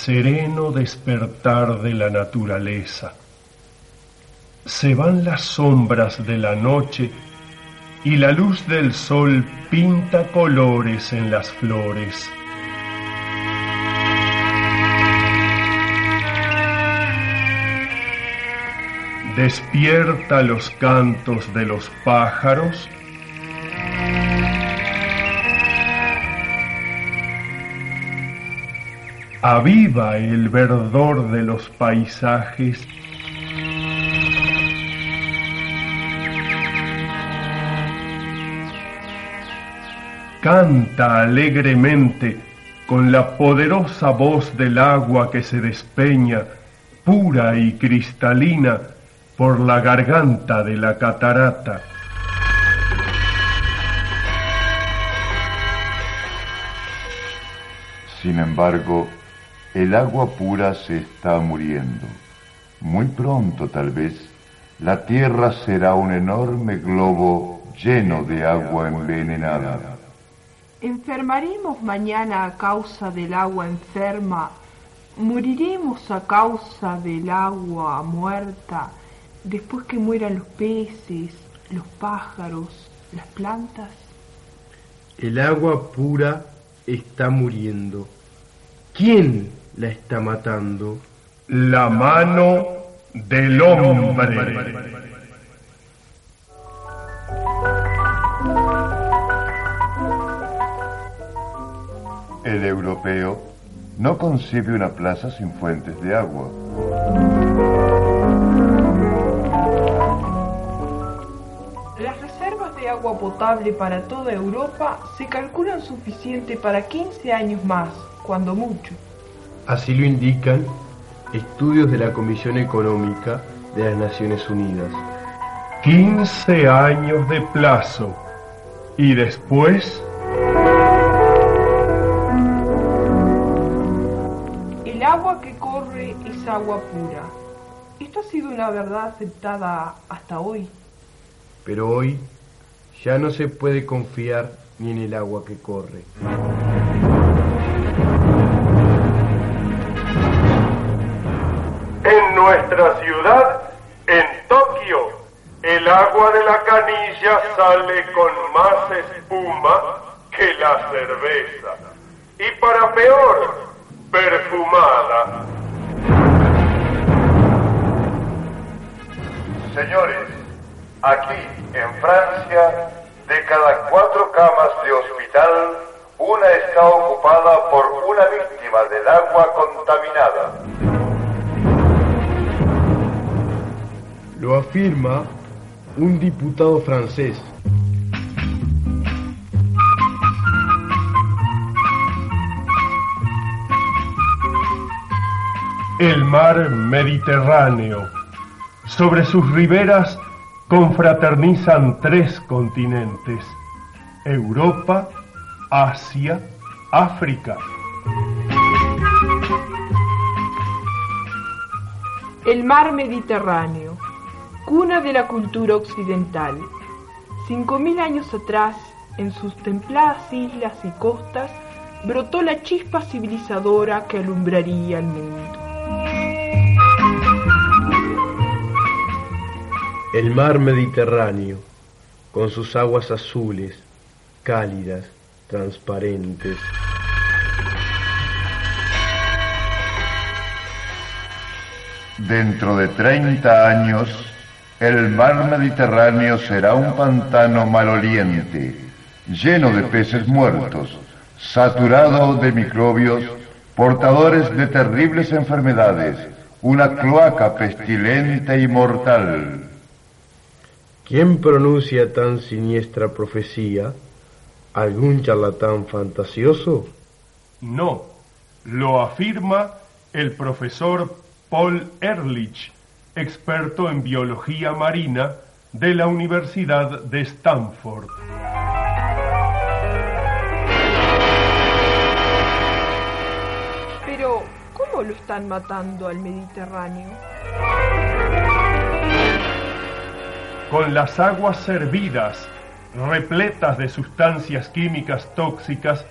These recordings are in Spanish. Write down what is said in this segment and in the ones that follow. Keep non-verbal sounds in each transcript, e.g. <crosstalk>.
Sereno despertar de la naturaleza. Se van las sombras de la noche y la luz del sol pinta colores en las flores. Despierta los cantos de los pájaros aviva el verdor de los paisajes. Canta alegremente con la poderosa voz del agua que se despeña, pura y cristalina, por la garganta de la catarata. Sin embargo, el agua pura se está muriendo. Muy pronto, tal vez, la Tierra será un enorme globo lleno de agua envenenada. ¿Enfermaremos mañana a causa del agua enferma? ¿Moriremos a causa del agua muerta después que mueran los peces, los pájaros, las plantas? El agua pura está muriendo. ¿Quién la está matando? La mano del hombre. El europeo no concibe una plaza sin fuentes de agua. Las reservas de agua potable para toda Europa se calculan suficiente para 15 años más cuando mucho. Así lo indican estudios de la Comisión Económica de las Naciones Unidas. 15 años de plazo. Y después... El agua que corre es agua pura. Esto ha sido una verdad aceptada hasta hoy. Pero hoy ya no se puede confiar ni en el agua que corre. Nuestra ciudad, en Tokio, el agua de la canilla sale con más espuma que la cerveza. Y para peor, perfumada. Señores, aquí en Francia, de cada cuatro camas de hospital, una está ocupada por una víctima del agua contaminada. Lo afirma un diputado francés. el mar Mediterráneo. Sobre sus riberas confraternizan tres continentes, Europa, Asia, África. El mar Mediterráneo, cuna de la cultura occidental. Cinco mil años atrás, en sus templadas islas y costas, brotó la chispa civilizadora que alumbraría el mundo. El mar Mediterráneo, con sus aguas azules, cálidas, transparentes. Dentro de 30 años, el mar Mediterráneo será un pantano maloliente, lleno de peces muertos, saturado de microbios, portadores de terribles enfermedades, una cloaca pestilente y mortal. ¿Quién pronuncia tan siniestra profecía? ¿Algún charlatán fantasioso? No, lo afirma el profesor Paul Ehrlich, experto en biología marina de la Universidad de Stanford. Pero, ¿cómo lo están matando al Mediterráneo? Con las aguas servidas, repletas de sustancias químicas tóxicas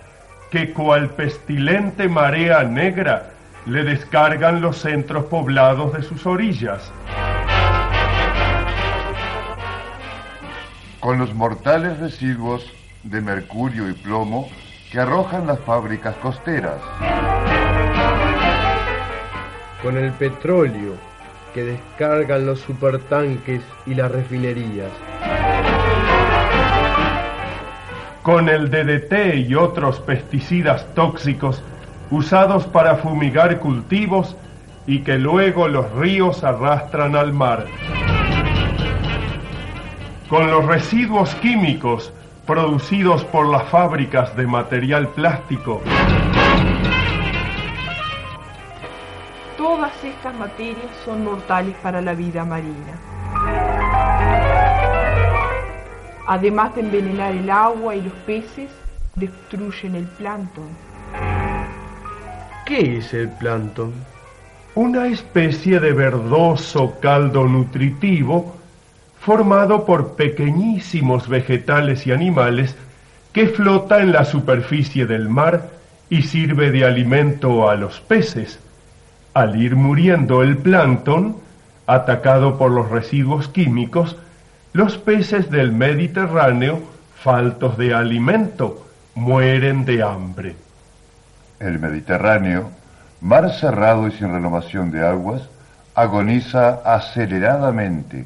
que cual pestilente marea negra le descargan los centros poblados de sus orillas. Con los mortales residuos de mercurio y plomo que arrojan las fábricas costeras. Con el petróleo que descargan los supertanques y las refinerías. Con el DDT y otros pesticidas tóxicos usados para fumigar cultivos y que luego los ríos arrastran al mar. Con los residuos químicos producidos por las fábricas de material plástico. Todas estas materias son mortales para la vida marina. Además de envenenar el agua y los peces, destruyen el plancton. ¿Qué es el plancton? Una especie de verdoso caldo nutritivo formado por pequeñísimos vegetales y animales que flota en la superficie del mar y sirve de alimento a los peces. Al ir muriendo el plancton, atacado por los residuos químicos, los peces del Mediterráneo, faltos de alimento, mueren de hambre. El Mediterráneo, mar cerrado y sin renovación de aguas, agoniza aceleradamente,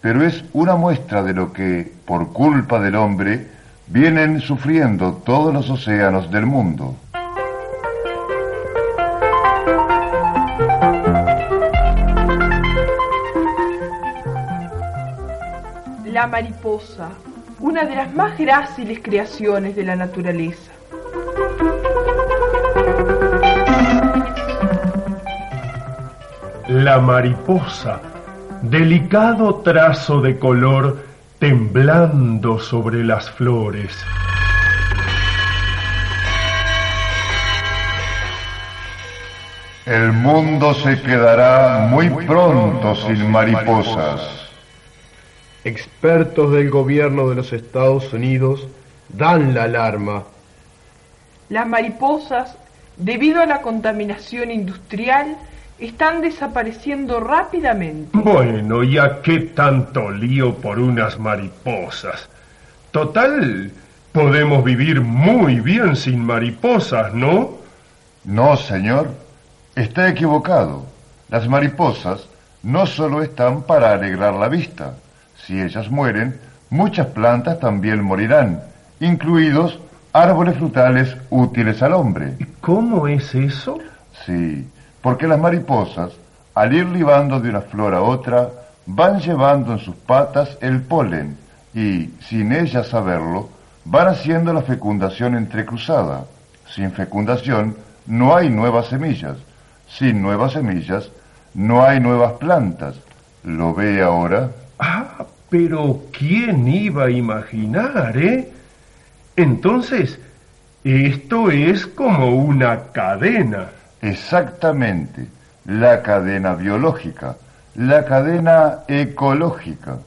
pero es una muestra de lo que, por culpa del hombre, vienen sufriendo todos los océanos del mundo. La mariposa, una de las más gráciles creaciones de la naturaleza. La mariposa, delicado trazo de color temblando sobre las flores. El mundo se quedará muy pronto sin mariposas. Expertos del gobierno de los Estados Unidos dan la alarma. Las mariposas, debido a la contaminación industrial, están desapareciendo rápidamente. Bueno, ¿y a qué tanto lío por unas mariposas? Total, podemos vivir muy bien sin mariposas, ¿no? No, señor, está equivocado. Las mariposas no solo están para alegrar la vista. Si ellas mueren, muchas plantas también morirán, incluidos árboles frutales útiles al hombre. ¿Cómo es eso? Sí, porque las mariposas, al ir libando de una flor a otra, van llevando en sus patas el polen y, sin ellas saberlo, van haciendo la fecundación entrecruzada. Sin fecundación no hay nuevas semillas. Sin nuevas semillas no hay nuevas plantas. ¿Lo ve ahora? Ah, pero ¿quién iba a imaginar, eh? Entonces, esto es como una cadena. Exactamente, la cadena biológica, la cadena ecológica.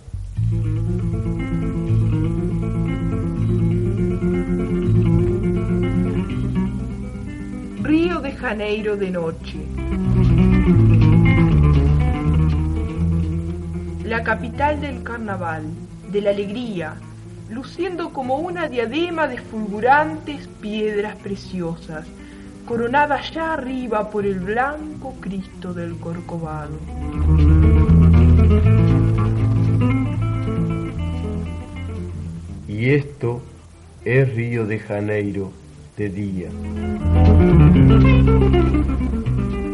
Río de Janeiro de noche. La capital del carnaval, de la alegría, luciendo como una diadema de fulgurantes piedras preciosas, coronada allá arriba por el blanco Cristo del Corcovado. Y esto es Río de Janeiro de día.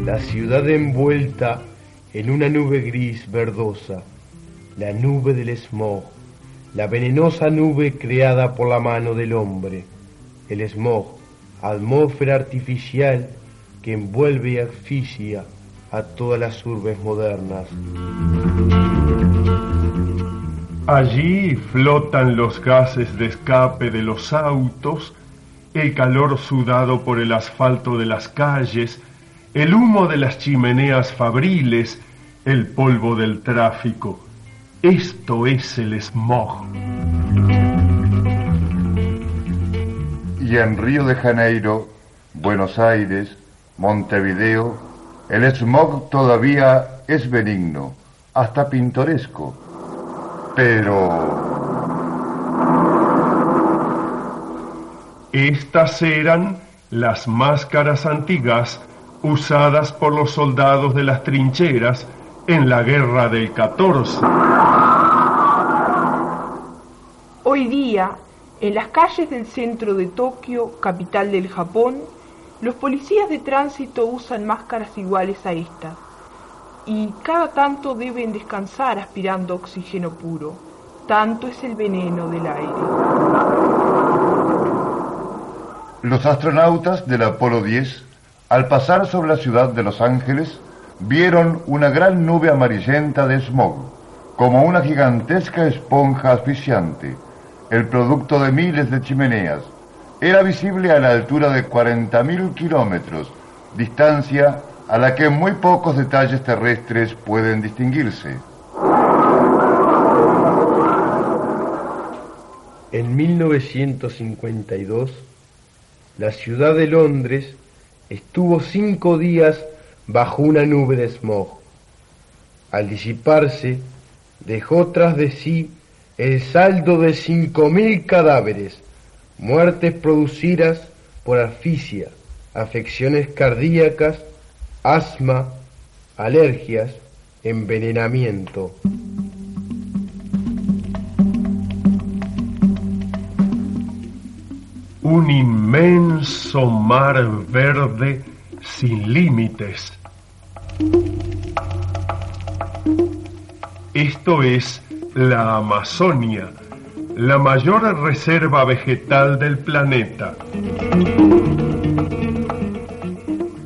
La ciudad envuelta en una nube gris verdosa, la nube del smog, la venenosa nube creada por la mano del hombre, el smog, atmósfera artificial que envuelve y asfixia a todas las urbes modernas. Allí flotan los gases de escape de los autos, el calor sudado por el asfalto de las calles, el humo de las chimeneas fabriles, el polvo del tráfico. Esto es el smog. Y en Río de Janeiro, Buenos Aires, Montevideo, el smog todavía es benigno, hasta pintoresco. Pero... Estas eran las máscaras antiguas usadas por los soldados de las trincheras en la guerra del 14. Hoy día, en las calles del centro de Tokio, capital del Japón, los policías de tránsito usan máscaras iguales a esta y cada tanto deben descansar aspirando oxígeno puro. Tanto es el veneno del aire. Los astronautas del Apolo 10, al pasar sobre la ciudad de Los Ángeles, vieron una gran nube amarillenta de smog, como una gigantesca esponja asfixiante, el producto de miles de chimeneas. Era visible a la altura de 40.000 kilómetros, distancia a la que muy pocos detalles terrestres pueden distinguirse. En 1952, la ciudad de Londres estuvo cinco días bajo una nube de smog. Al disiparse, dejó tras de sí el saldo de cinco mil cadáveres, muertes producidas por asfixia, afecciones cardíacas, asma, alergias, envenenamiento. Un inmenso mar verde sin límites. Esto es la Amazonia, la mayor reserva vegetal del planeta.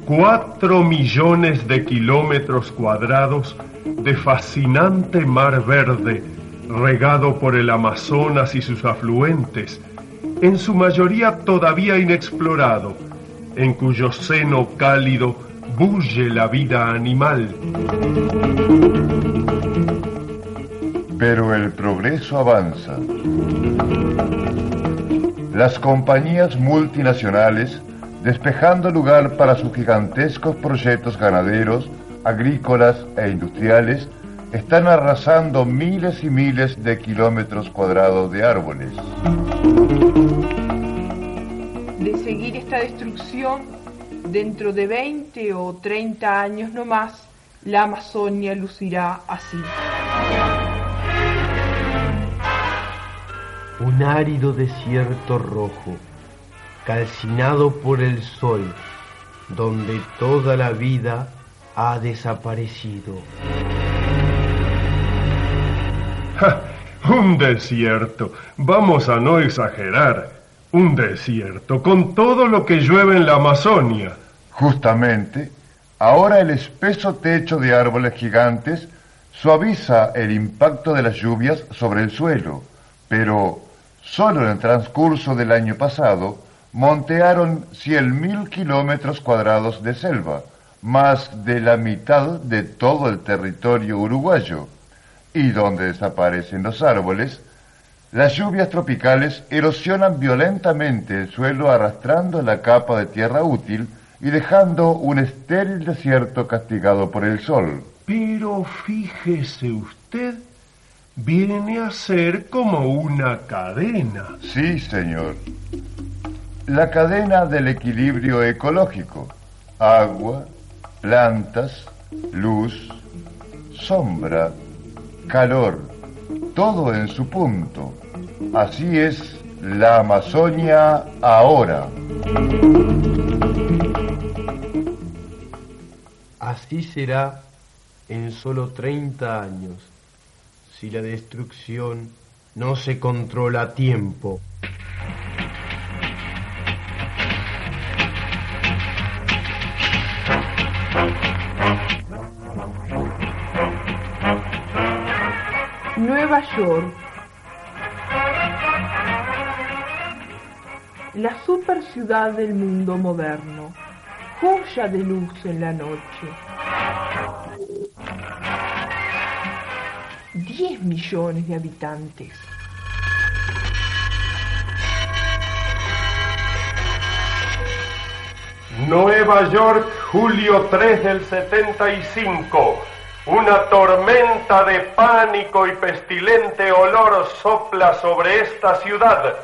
Cuatro millones de kilómetros cuadrados de fascinante mar verde, regado por el Amazonas y sus afluentes, en su mayoría todavía inexplorado, en cuyo seno cálido bulle la vida animal. Pero el progreso avanza. Las compañías multinacionales, despejando lugar para sus gigantescos proyectos ganaderos, agrícolas e industriales, están arrasando miles y miles de kilómetros cuadrados de árboles. De seguir esta destrucción, dentro de 20 o 30 años no más, la Amazonia lucirá así. Un árido desierto rojo, calcinado por el sol, donde toda la vida ha desaparecido. un desierto. Vamos a no exagerar. Un desierto con todo lo que llueve en la Amazonia. Justamente, Ahora el espeso techo de árboles gigantes suaviza el impacto de las lluvias sobre el suelo, pero solo en el transcurso del año pasado montearon cien mil kilómetros cuadrados de selva, más de la mitad de todo el territorio uruguayo, y donde desaparecen los árboles, las lluvias tropicales erosionan violentamente el suelo arrastrando la capa de tierra útil y dejando un estéril desierto castigado por el sol. Pero fíjese usted, viene a ser como una cadena. Sí, señor. La cadena del equilibrio ecológico. Agua, plantas, luz, sombra, calor, todo en su punto. Así es la Amazonia ahora. Así será en solo 30 años si la destrucción no se controla a tiempo. Nueva York. La super ciudad del mundo moderno, joya de luz en la noche. 10 millones de habitantes. Nueva York, julio 3 del 75. Una tormenta de pánico y pestilente olor sopla sobre esta ciudad,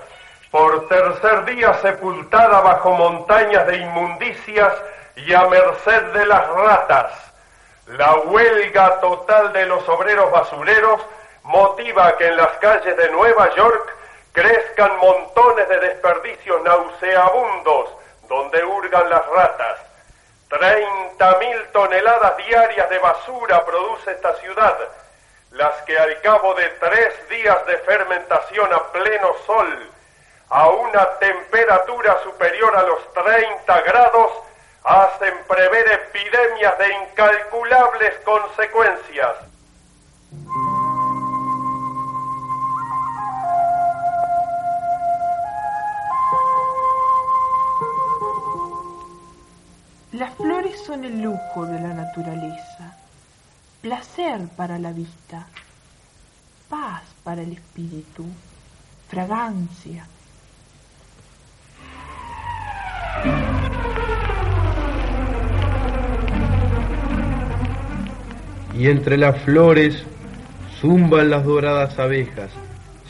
por tercer día sepultada bajo montañas de inmundicias y a merced de las ratas. La huelga total de los obreros basureros motiva que en las calles de Nueva York crezcan montones de desperdicios nauseabundos donde hurgan las ratas. 30.000 toneladas diarias de basura produce esta ciudad, las que al cabo de tres días de fermentación a pleno sol, a una temperatura superior a los 30 grados, hacen prever epidemias de incalculables consecuencias. Las flores son el lujo de la naturaleza, placer para la vista, paz para el espíritu, fragancia. Y entre las flores zumban las doradas abejas,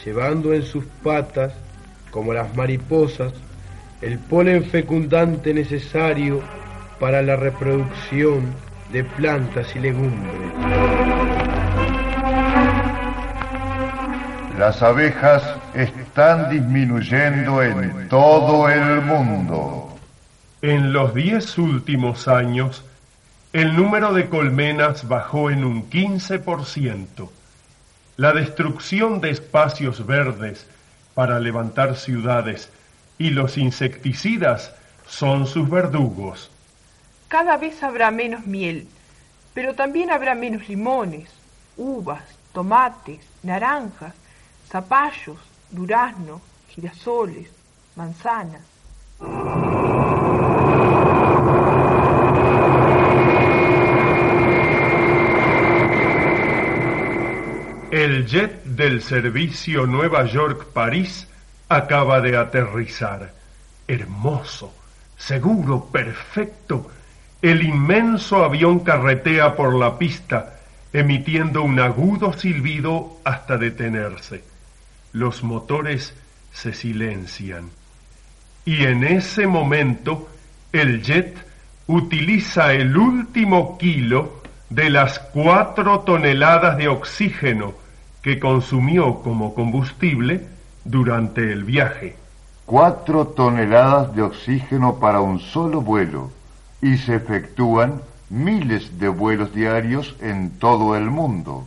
llevando en sus patas, como las mariposas, el polen fecundante necesario para la reproducción de plantas y legumbres. Las abejas están disminuyendo en todo el mundo. En los diez últimos años, el número de colmenas bajó en un 15%. La destrucción de espacios verdes para levantar ciudades y los insecticidas son sus verdugos. Cada vez habrá menos miel, pero también habrá menos limones, uvas, tomates, naranjas, zapallos, duraznos, girasoles, manzanas. El jet del servicio Nueva York-París acaba de aterrizar. Hermoso, seguro, perfecto. El inmenso avión carretea por la pista, emitiendo un agudo silbido hasta detenerse. Los motores se silencian. Y en ese momento, el jet utiliza el último kilo de las cuatro toneladas de oxígeno que consumió como combustible durante el viaje. Cuatro toneladas de oxígeno para un solo vuelo y se efectúan miles de vuelos diarios en todo el mundo.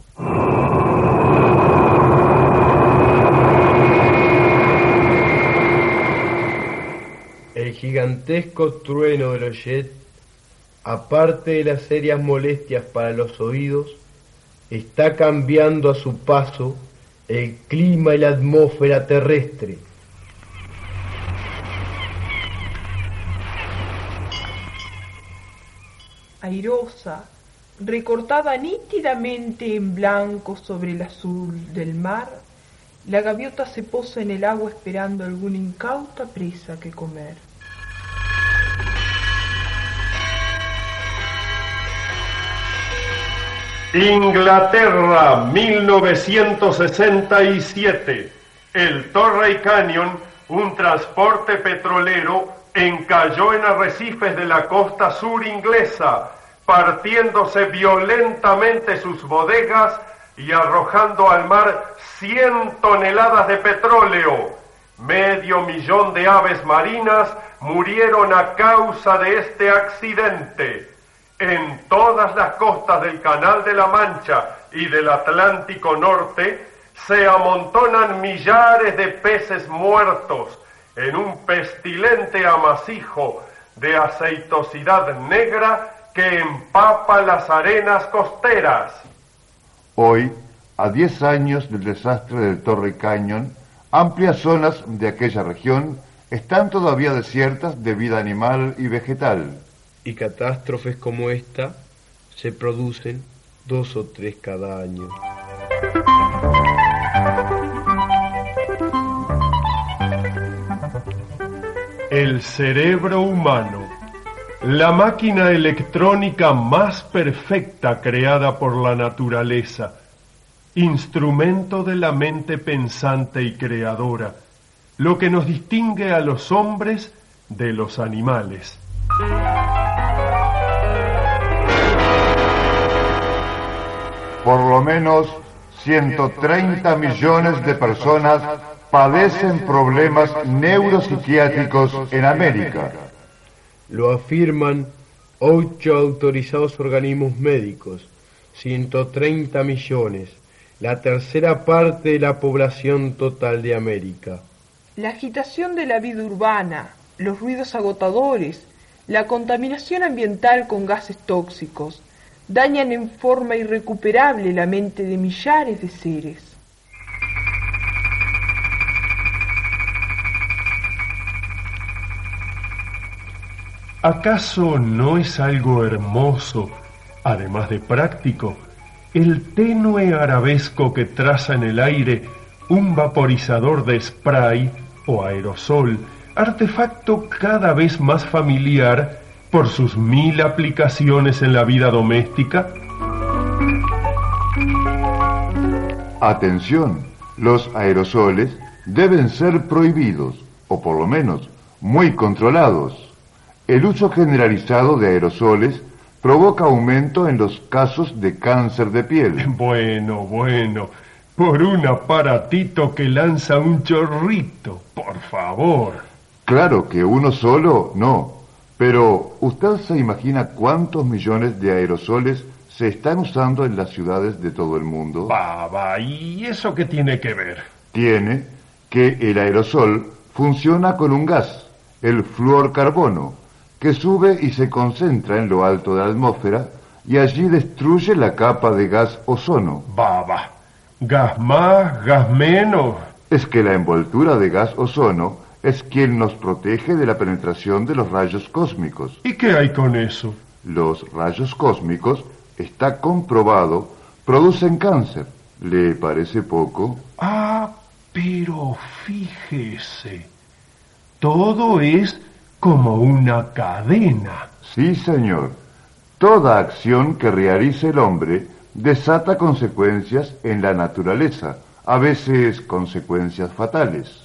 El gigantesco trueno de los jets aparte de las serias molestias para los oídos, está cambiando a su paso el clima y la atmósfera terrestre. Airosa, recortada nítidamente en blanco sobre el azul del mar, la gaviota se posa en el agua esperando alguna incauta presa que comer. Inglaterra, 1967. El Torrey Canyon, un transporte petrolero, encalló en arrecifes de la costa sur inglesa, partiéndose violentamente sus bodegas y arrojando al mar 100 toneladas de petróleo. Medio millón de aves marinas murieron a causa de este accidente. En todas las costas del Canal de la Mancha y del Atlántico Norte se amontonan millares de peces muertos en un pestilente amasijo de aceitosidad negra que empapa las arenas costeras. Hoy, a 10 años del desastre del Torre Cañón, amplias zonas de aquella región están todavía desiertas de vida animal y vegetal y catástrofes como esta se producen dos o tres cada año. El cerebro humano, la máquina electrónica más perfecta creada por la naturaleza, instrumento de la mente pensante y creadora, lo que nos distingue a los hombres de los animales. Por lo menos 130 millones de personas padecen problemas neuropsiquiátricos en América. Lo afirman ocho autorizados organismos médicos, 130 millones, la tercera parte de la población total de América. La agitación de la vida urbana, los ruidos agotadores, la contaminación ambiental con gases tóxicos dañan en forma irrecuperable la mente de millares de seres. ¿Acaso no es algo hermoso, además de práctico, el tenue arabesco que traza en el aire un vaporizador de spray o aerosol artefacto cada vez más familiar por sus mil aplicaciones en la vida doméstica? Atención, los aerosoles deben ser prohibidos, o por lo menos muy controlados. El uso generalizado de aerosoles provoca aumento en los casos de cáncer de piel. <laughs> Bueno, bueno, por un aparatito que lanza un chorrito, por favor. Claro que uno solo no, pero ¿usted se imagina cuántos millones de aerosoles se están usando en las ciudades de todo el mundo? Baba, ¿y eso qué tiene que ver? Tiene que el aerosol funciona con un gas, el fluorcarbono, que sube y se concentra en lo alto de la atmósfera y allí destruye la capa de gas ozono. Baba, gas más, gas menos. Es que la envoltura de gas ozono es quien nos protege de la penetración de los rayos cósmicos. ¿Y qué hay con eso? Los rayos cósmicos, está comprobado, producen cáncer. ¿Le parece poco? Ah, pero fíjese, todo es como una cadena. Sí, señor. Toda acción que realice el hombre desata consecuencias en la naturaleza, a veces consecuencias fatales.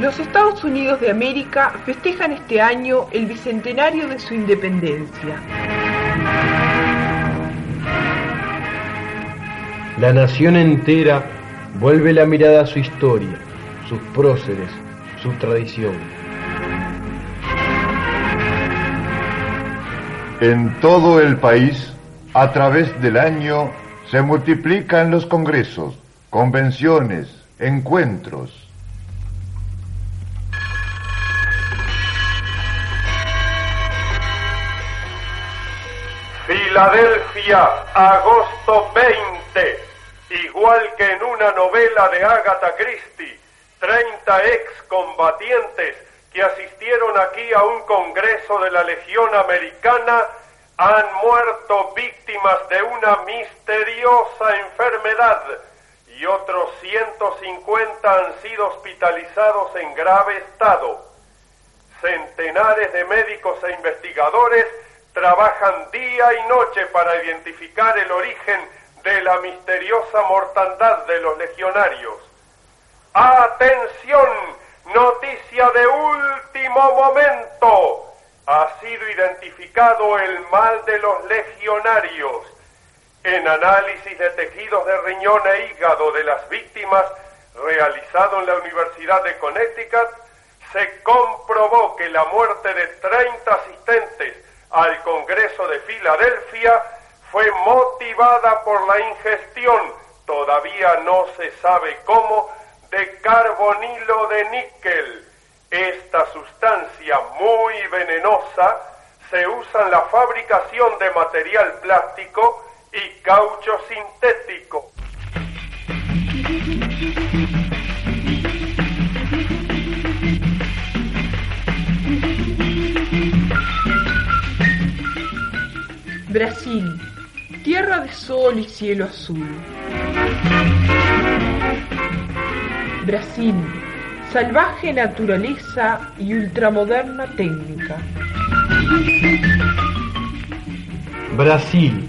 Los Estados Unidos de América festejan este año el bicentenario de su independencia. La nación entera vuelve la mirada a su historia, sus próceres, su tradición. En todo el país, a través del año, se multiplican los congresos, convenciones, encuentros, Filadelfia, agosto 20. Igual que en una novela de Agatha Christie, 30 excombatientes que asistieron aquí a un congreso de la Legión Americana han muerto víctimas de una misteriosa enfermedad y otros 150 han sido hospitalizados en grave estado. Centenares de médicos e investigadores trabajan día y noche para identificar el origen de la misteriosa mortandad de los legionarios. ¡Atención! Noticia de último momento. Ha sido identificado el mal de los legionarios. En análisis de tejidos de riñón e hígado de las víctimas realizado en la Universidad de Connecticut, se comprobó que la muerte de 30 asistentes al Congreso de Filadelfia fue motivada por la ingestión, todavía no se sabe cómo, de carbonilo de níquel. Esta sustancia muy venenosa se usa en la fabricación de material plástico y caucho sintético. Brasil, tierra de sol y cielo azul. Brasil, salvaje naturaleza y ultramoderna técnica. Brasil,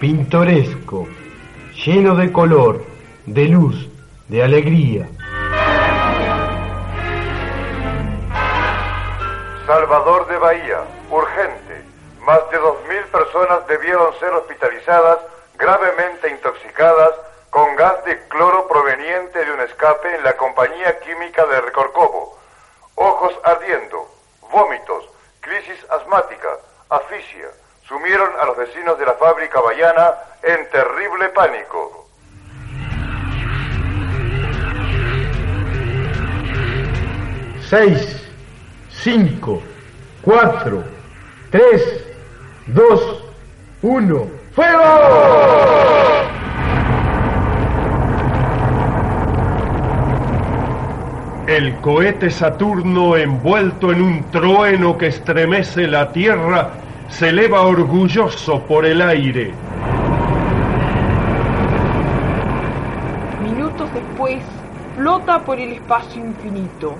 pintoresco, lleno de color, de luz, de alegría. Salvador de Bahía, urgente. Más de 2.000 personas debieron ser hospitalizadas gravemente intoxicadas con gas de cloro proveniente de un escape en la compañía química de Recorcobo. Ojos ardiendo, vómitos, crisis asmática, asfixia, sumieron a los vecinos de la fábrica Bayana en terrible pánico. Seis, cinco, cuatro, tres, dos, uno, ¡fuego! El cohete Saturno, envuelto en un trueno que estremece la Tierra, se eleva orgulloso por el aire. Minutos después, flota por el espacio infinito,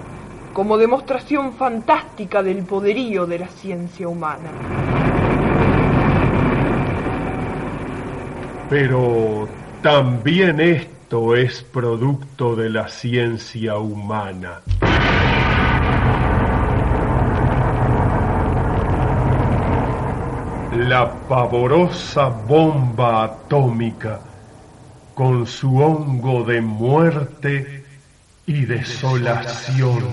como demostración fantástica del poderío de la ciencia humana. Pero también esto es producto de la ciencia humana. La pavorosa bomba atómica con su hongo de muerte y desolación.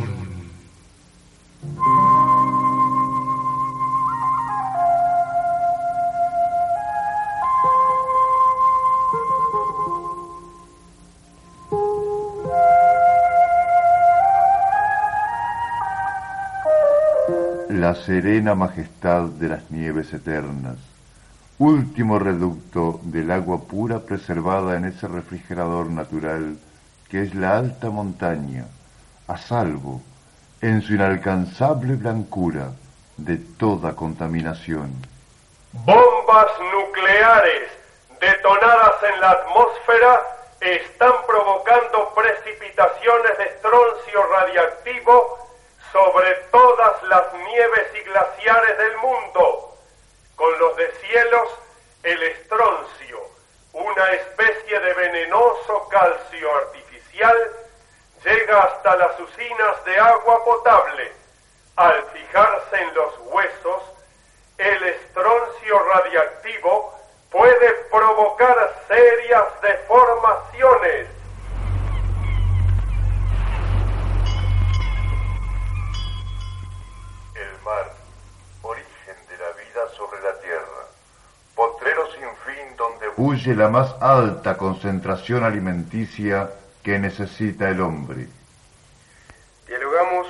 Serena majestad de las nieves eternas, último reducto del agua pura preservada en ese refrigerador natural que es la alta montaña, a salvo, en su inalcanzable blancura, de toda contaminación. Bombas nucleares detonadas en la atmósfera están provocando precipitaciones de estroncio radiactivo sobre todas las nieves y glaciares del mundo. Con los deshielos, el estroncio, una especie de venenoso calcio artificial, llega hasta las usinas de agua potable. Al fijarse en los huesos, el estroncio radiactivo puede provocar serias deformaciones mar, origen de la vida sobre la tierra, potrero sin fin donde huye la más alta concentración alimenticia que necesita el hombre. Dialogamos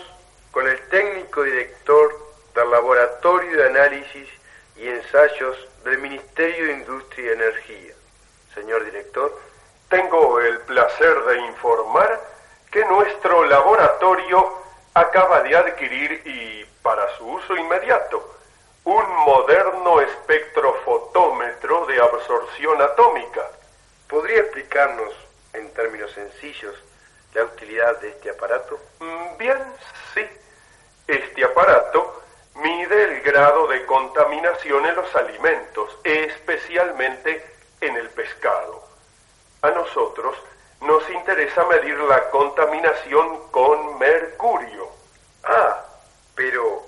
con el técnico director del Laboratorio de Análisis y ensayos del Ministerio de Industria y Energía. Señor director, tengo el placer de informar que nuestro laboratorio acaba de adquirir y para su uso inmediato un moderno espectrofotómetro de absorción atómica. ¿Podría explicarnos en términos sencillos la utilidad de este aparato? Mm, bien, sí. Este aparato mide el grado de contaminación en los alimentos, especialmente en el pescado. A nosotros nos interesa medir la contaminación con mercurio. Ah, pero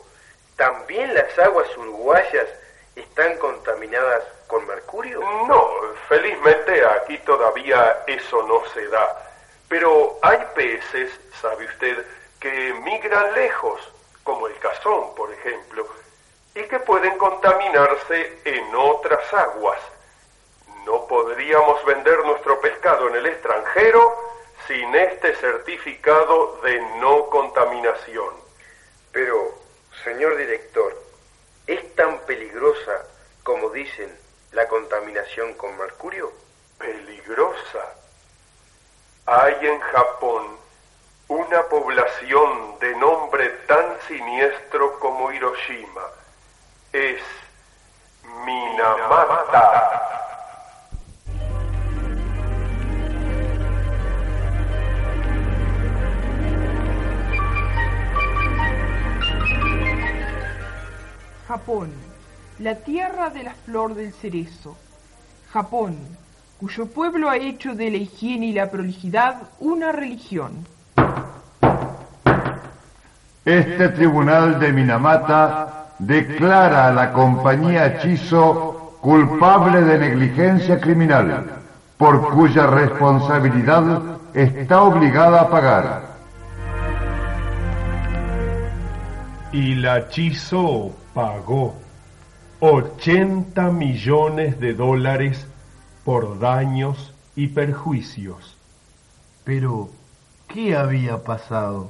¿también las aguas uruguayas están contaminadas con mercurio? No, felizmente aquí todavía eso no se da. Pero hay peces, sabe usted, que migran lejos, como el cazón, por ejemplo, y que pueden contaminarse en otras aguas. No podríamos vender nuestro pescado en el extranjero sin este certificado de no contaminación. Pero, señor director, ¿es tan peligrosa como dicen la contaminación con mercurio? ¿Peligrosa? Hay en Japón una población de nombre tan siniestro como Hiroshima. Es Minamata. Japón, la tierra de la flor del cerezo. Japón, cuyo pueblo ha hecho de la higiene y la prolijidad una religión. Este tribunal de Minamata declara a la compañía Chizo culpable de negligencia criminal, por cuya responsabilidad está obligada a pagar. Y la Chizo pagó 80 millones de dólares por daños y perjuicios. Pero, ¿qué había pasado?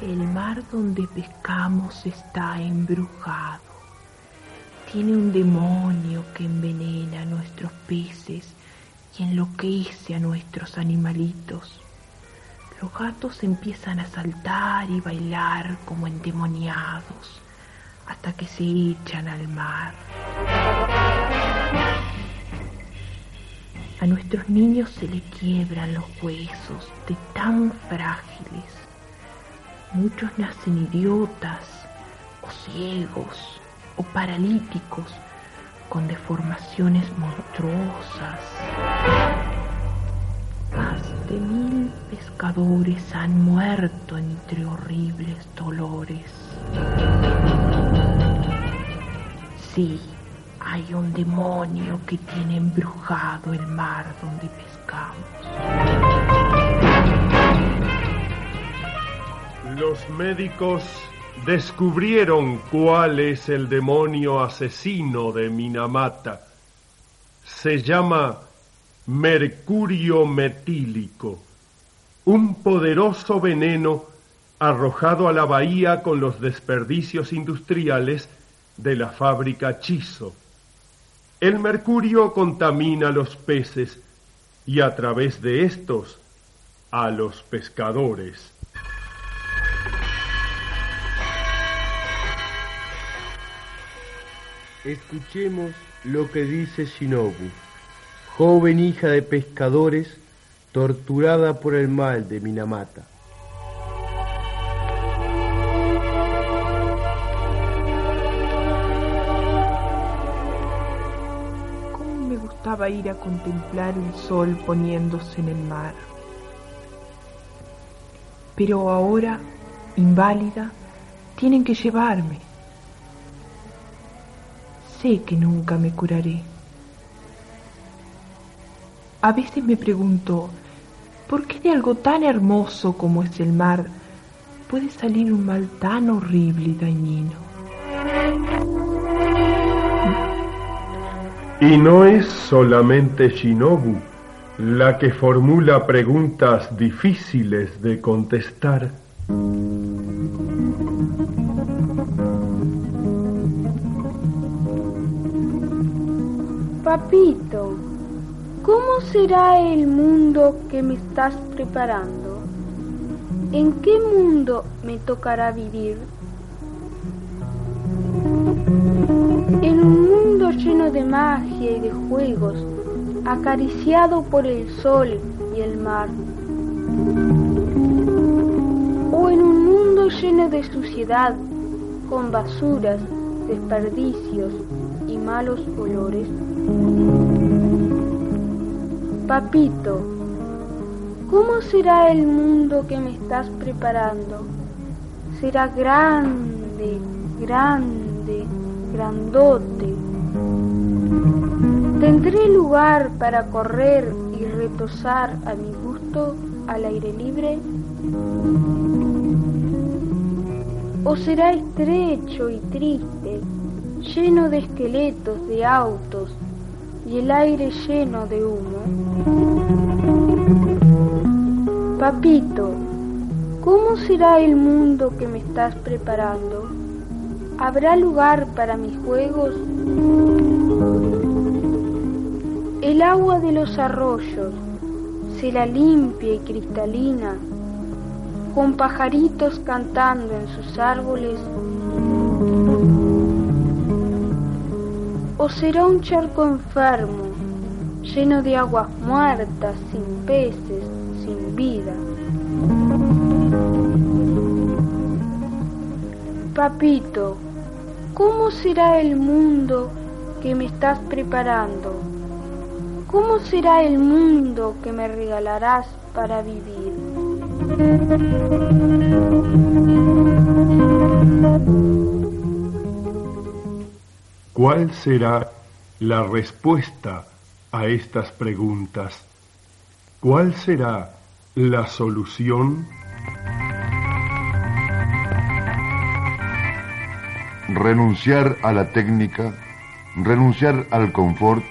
El mar donde pescamos está embrujado. Tiene un demonio que envenena a nuestros peces y enloquece a nuestros animalitos. Los gatos empiezan a saltar y bailar como endemoniados hasta que se echan al mar. A nuestros niños se le quiebran los huesos de tan frágiles. Muchos nacen idiotas o ciegos o paralíticos con deformaciones monstruosas. Más mil pescadores han muerto entre horribles dolores. Sí, hay un demonio que tiene embrujado el mar donde pescamos. Los médicos descubrieron cuál es el demonio asesino de Minamata. Se llama mercurio metílico, un poderoso veneno arrojado a la bahía con los desperdicios industriales de la fábrica Chizo. El mercurio contamina los peces y a través de estos a los pescadores. Escuchemos lo que dice Shinobu, joven hija de pescadores torturada por el mal de Minamata. ¿Cómo me gustaba ir a contemplar el sol poniéndose en el mar? Pero ahora, inválida, tienen que llevarme sé que nunca me curaré. A veces me pregunto, ¿por qué de algo tan hermoso como es el mar puede salir un mal tan horrible y dañino? Y no es solamente Shinobu la que formula preguntas difíciles de contestar. Papito, ¿cómo será el mundo que me estás preparando? ¿En qué mundo me tocará vivir? En un mundo lleno de magia y de juegos, acariciado por el sol y el mar. O en un mundo lleno de suciedad, con basuras, desperdicios y malos olores. Papito, ¿cómo será el mundo que me estás preparando? Será grande, grande, grandote. ¿Tendré lugar para correr y retosar a mi gusto al aire libre? ¿O será estrecho y triste, lleno de esqueletos de autos y el aire lleno de humo? Papito, ¿cómo será el mundo que me estás preparando? ¿Habrá lugar para mis juegos? El agua de los arroyos será limpia y cristalina, con pajaritos cantando en sus árboles. O será un charco enfermo, lleno de aguas muertas, sin peces, sin vida. Papito, ¿cómo será el mundo que me estás preparando? ¿Cómo será el mundo que me regalarás para vivir? ¿Cuál será la respuesta a estas preguntas? ¿Cuál será la solución? Renunciar a la técnica, renunciar al confort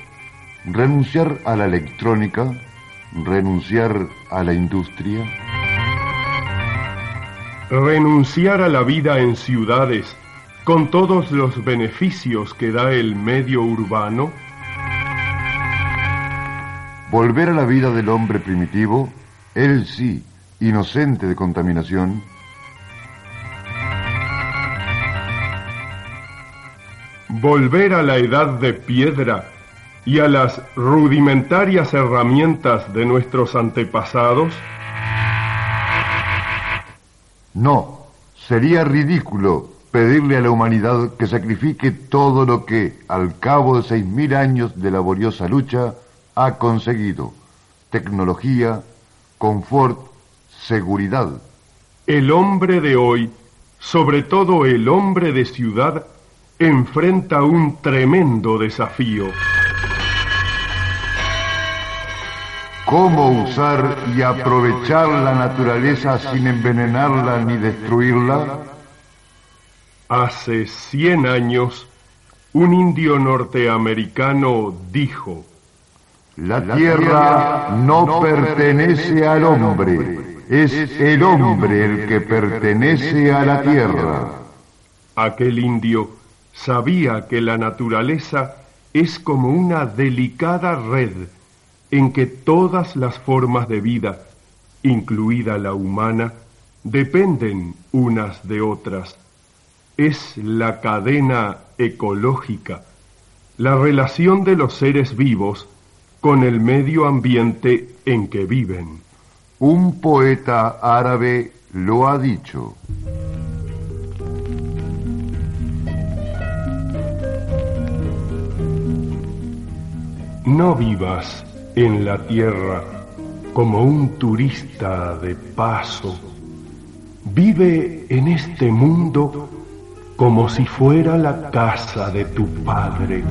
renunciar a la electrónica, renunciar a la industria. Renunciar a la vida en ciudades con todos los beneficios que da el medio urbano. Volver a la vida del hombre primitivo, él sí, inocente de contaminación. Volver a la edad de piedra y a las rudimentarias herramientas de nuestros antepasados? No, sería ridículo pedirle a la humanidad que sacrifique todo lo que, al cabo de seis mil años de laboriosa lucha, ha conseguido. Tecnología, confort, seguridad. El hombre de hoy, sobre todo el hombre de ciudad, enfrenta un tremendo desafío. cómo usar y aprovechar la naturaleza sin envenenarla ni destruirla? Hace cien años, un indio norteamericano dijo, La tierra no pertenece al hombre, es el hombre el que pertenece a la tierra. Aquel indio sabía que la naturaleza es como una delicada red en que todas las formas de vida, incluida la humana, dependen unas de otras. Es la cadena ecológica, la relación de los seres vivos con el medio ambiente en que viven. Un poeta árabe lo ha dicho. No vivas en la tierra como un turista de paso. Vive en este mundo como si fuera la casa de tu padre.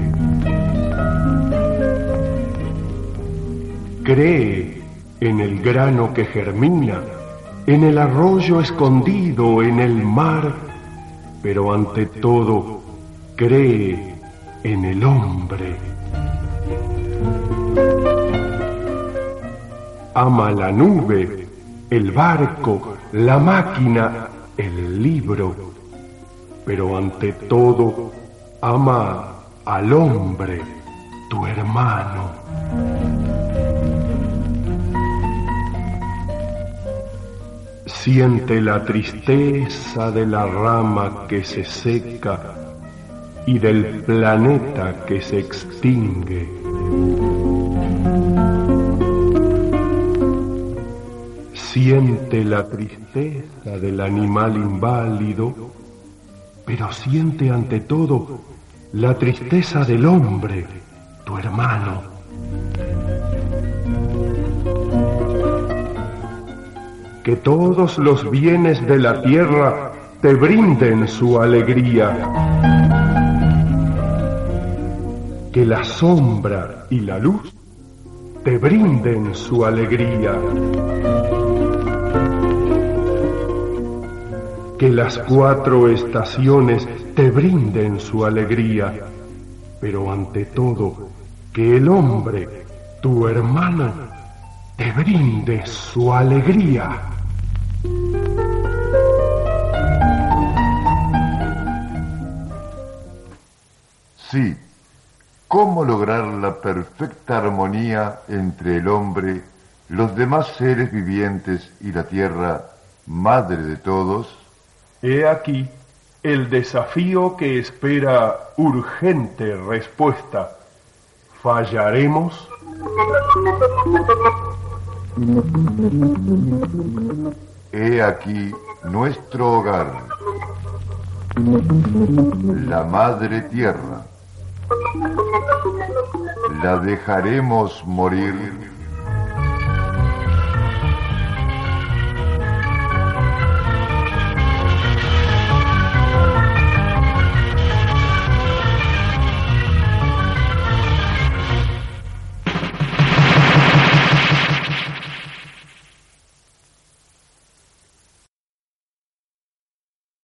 Cree en el grano que germina, en el arroyo escondido, en el mar, pero ante todo cree en el hombre. ama la nube, el barco, la máquina, el libro, pero ante todo ama al hombre, tu hermano. Siente la tristeza de la rama que se seca y del planeta que se extingue. Siente la tristeza del animal inválido, pero siente ante todo la tristeza del hombre, tu hermano. Que todos los bienes de la tierra te brinden su alegría. Que la sombra y la luz te brinden su alegría. Que las cuatro estaciones te brinden su alegría, pero ante todo, que el hombre, tu hermano, te brinde su alegría. Sí, ¿cómo lograr la perfecta armonía entre el hombre, los demás seres vivientes y la tierra, madre de todos? He aquí el desafío que espera urgente respuesta. ¿Fallaremos? He aquí nuestro hogar, la madre tierra. La dejaremos morir